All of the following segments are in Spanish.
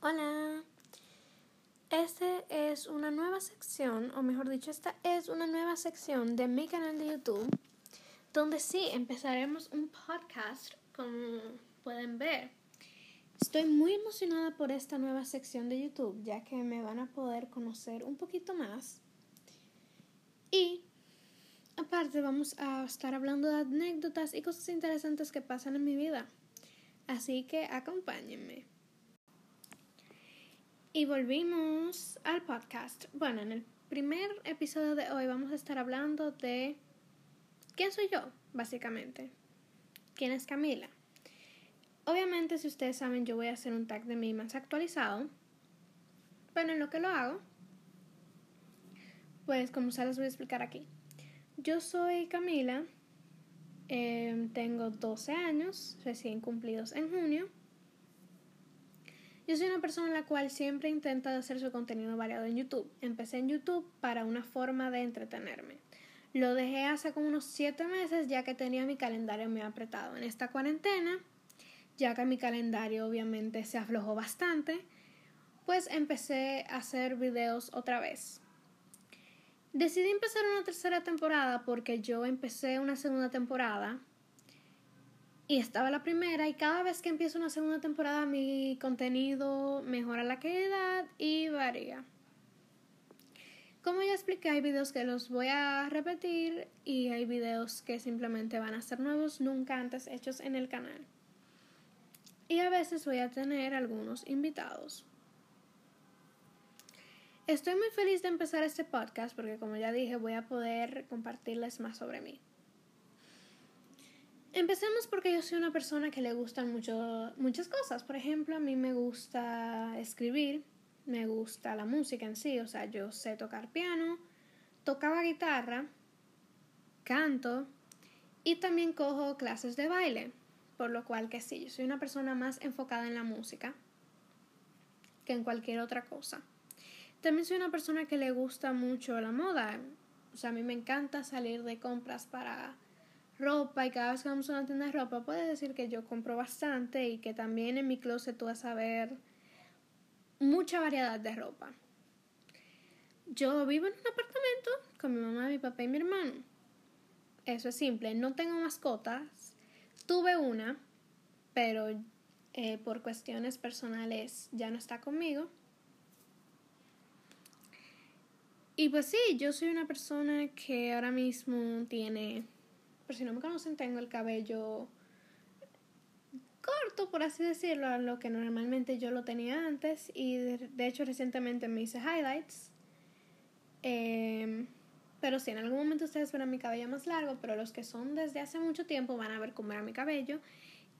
Hola. Este es una nueva sección, o mejor dicho, esta es una nueva sección de mi canal de YouTube, donde sí empezaremos un podcast, como pueden ver. Estoy muy emocionada por esta nueva sección de YouTube, ya que me van a poder conocer un poquito más. Y aparte vamos a estar hablando de anécdotas y cosas interesantes que pasan en mi vida. Así que acompáñenme. Y volvimos al podcast. Bueno, en el primer episodio de hoy vamos a estar hablando de quién soy yo, básicamente. ¿Quién es Camila? Obviamente, si ustedes saben, yo voy a hacer un tag de mí más actualizado. Pero en lo que lo hago, pues como se les voy a explicar aquí. Yo soy Camila, eh, tengo 12 años, recién cumplidos en junio. Yo soy una persona en la cual siempre intenta hacer su contenido variado en YouTube. Empecé en YouTube para una forma de entretenerme. Lo dejé hace como unos 7 meses ya que tenía mi calendario muy apretado. En esta cuarentena, ya que mi calendario obviamente se aflojó bastante, pues empecé a hacer videos otra vez. Decidí empezar una tercera temporada porque yo empecé una segunda temporada y estaba la primera y cada vez que empiezo una segunda temporada mi contenido mejora la calidad y varía. Como ya expliqué, hay videos que los voy a repetir y hay videos que simplemente van a ser nuevos, nunca antes hechos en el canal. Y a veces voy a tener algunos invitados. Estoy muy feliz de empezar este podcast porque como ya dije voy a poder compartirles más sobre mí. Empecemos porque yo soy una persona que le gustan mucho, muchas cosas. Por ejemplo, a mí me gusta escribir, me gusta la música en sí, o sea, yo sé tocar piano, tocaba guitarra, canto y también cojo clases de baile, por lo cual que sí, yo soy una persona más enfocada en la música que en cualquier otra cosa. También soy una persona que le gusta mucho la moda, o sea, a mí me encanta salir de compras para ropa y cada vez que vamos a una tienda de ropa puedes decir que yo compro bastante y que también en mi closet tú vas a ver mucha variedad de ropa. Yo vivo en un apartamento con mi mamá, mi papá y mi hermano. Eso es simple, no tengo mascotas. Tuve una, pero eh, por cuestiones personales ya no está conmigo. Y pues sí, yo soy una persona que ahora mismo tiene por si no me conocen, tengo el cabello corto, por así decirlo, a lo que normalmente yo lo tenía antes. Y de, hecho, recientemente me hice highlights. Em, pero sí, en algún momento ustedes verán mi cabello más largo, pero los que son desde hace mucho tiempo van a ver cómo era mi cabello.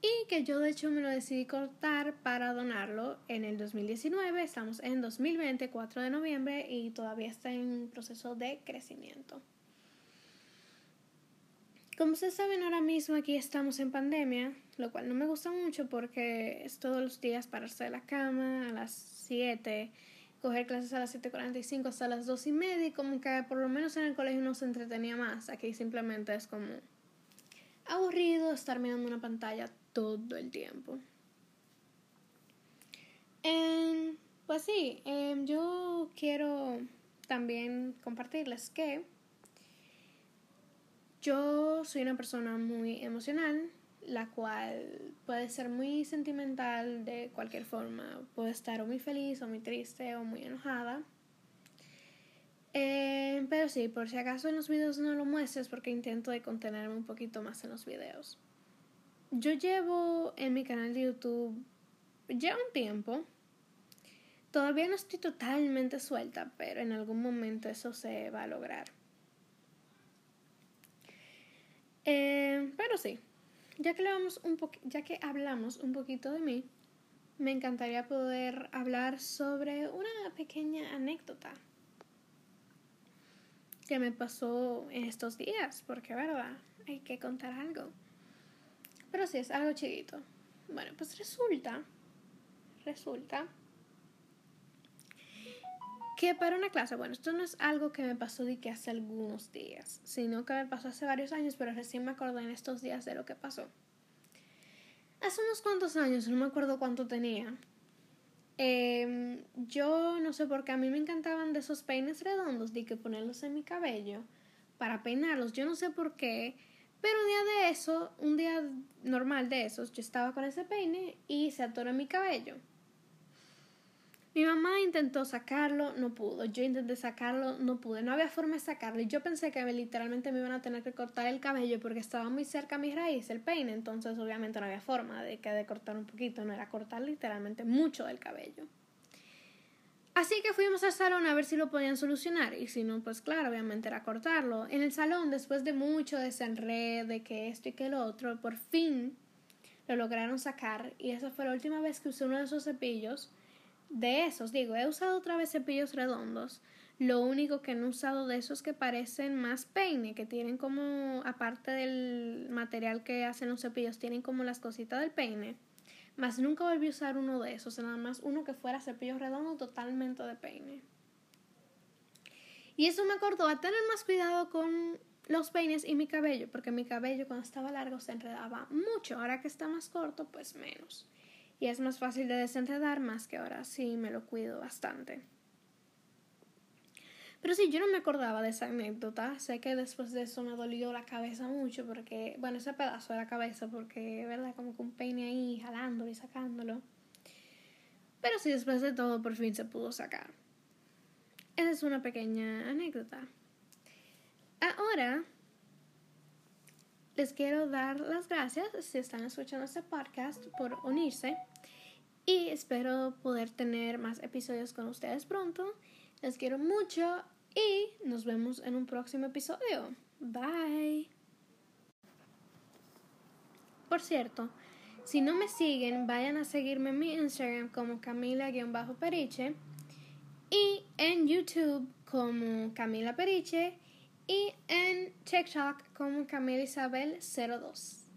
Y que yo de hecho me lo decidí cortar para donarlo en el 2019. Estamos en 2020, 4 de noviembre, y todavía está en proceso de crecimiento. Como ustedes saben, ahora mismo aquí estamos en pandemia, lo cual no me gusta mucho porque es todos los días pararse de la cama a las 7, coger clases a las 7.45 hasta las 2 y media y como que por lo menos en el colegio uno se entretenía más. Aquí simplemente es como aburrido estar mirando una pantalla todo el tiempo. Em, pues sí, em, yo quiero también compartirles que yo soy una persona muy emocional, la cual puede ser muy sentimental de cualquier forma. Puede estar o muy feliz, o muy triste, o muy enojada. Eh, pero sí, por si acaso en los videos no lo muestres porque intento de contenerme un poquito más en los videos. Yo llevo en mi canal de YouTube ya un tiempo. Todavía no estoy totalmente suelta, pero en algún momento eso se va a lograr. Eh, pero sí, ya que, hablamos un ya que hablamos un poquito de mí, me encantaría poder hablar sobre una pequeña anécdota que me pasó en estos días, porque verdad, hay que contar algo. Pero sí, es algo chiquito. Bueno, pues resulta, resulta que para una clase, bueno, esto no es algo que me pasó de que hace algunos días, sino que me pasó hace varios años, pero recién me acordé en estos días de lo que pasó. Hace unos cuantos años, no me acuerdo cuánto tenía, Em, yo no sé por qué a mí me encantaban de esos peines redondos, de que ponerlos en mi cabello para peinarlos. Yo no sé por qué, pero un día de eso, un día normal de esos, yo estaba con ese peine y se atoró en mi cabello. Mi mamá intentó sacarlo, no pudo. Yo intenté sacarlo, no pude. No había forma de sacarlo. Y yo pensé que literalmente me iban a tener que cortar el cabello porque estaba muy cerca a mi raíz, el peine. Entonces, obviamente, no había forma de que de cortar un poquito. No era cortar literalmente mucho del cabello. Así que fuimos al salón a ver si lo podían solucionar. Y si no, pues claro, obviamente era cortarlo. En el salón, después de mucho desenredo, de que esto y que lo otro, por fin lo lograron sacar. Y esa fue la última vez que usé uno de esos cepillos de esos, digo, he usado otra vez cepillos redondos. Lo único que no he usado de esos que parecen más peine, que tienen como, aparte del material que hacen los cepillos, tienen como las cositas del peine. Más nunca volví a usar uno de esos, nada más uno que fuera cepillo redondo totalmente de peine. Y eso me acordó a tener más cuidado con los peines y mi cabello, porque mi cabello cuando estaba largo se enredaba mucho, ahora que está más corto, pues menos y es más fácil de desenredar más que ahora sí me lo cuido bastante. Pero sí, yo no me acordaba de esa anécdota. Sé que después de eso me dolió la cabeza mucho porque, bueno, ese pedazo de la cabeza porque, ¿verdad? Como que un peine ahí jalándolo y sacándolo. Pero sí, después de todo por fin se pudo sacar. Esa es una pequeña anécdota. Ahora les quiero dar las gracias si están escuchando este podcast por unirse y espero poder tener más episodios con ustedes pronto. Les quiero mucho y nos vemos en un próximo episodio. Bye. Por cierto, si no me siguen, vayan a seguirme en mi Instagram como Camila-Periche y en YouTube como Camila Periche y en TikTok como Camila Isabel 02.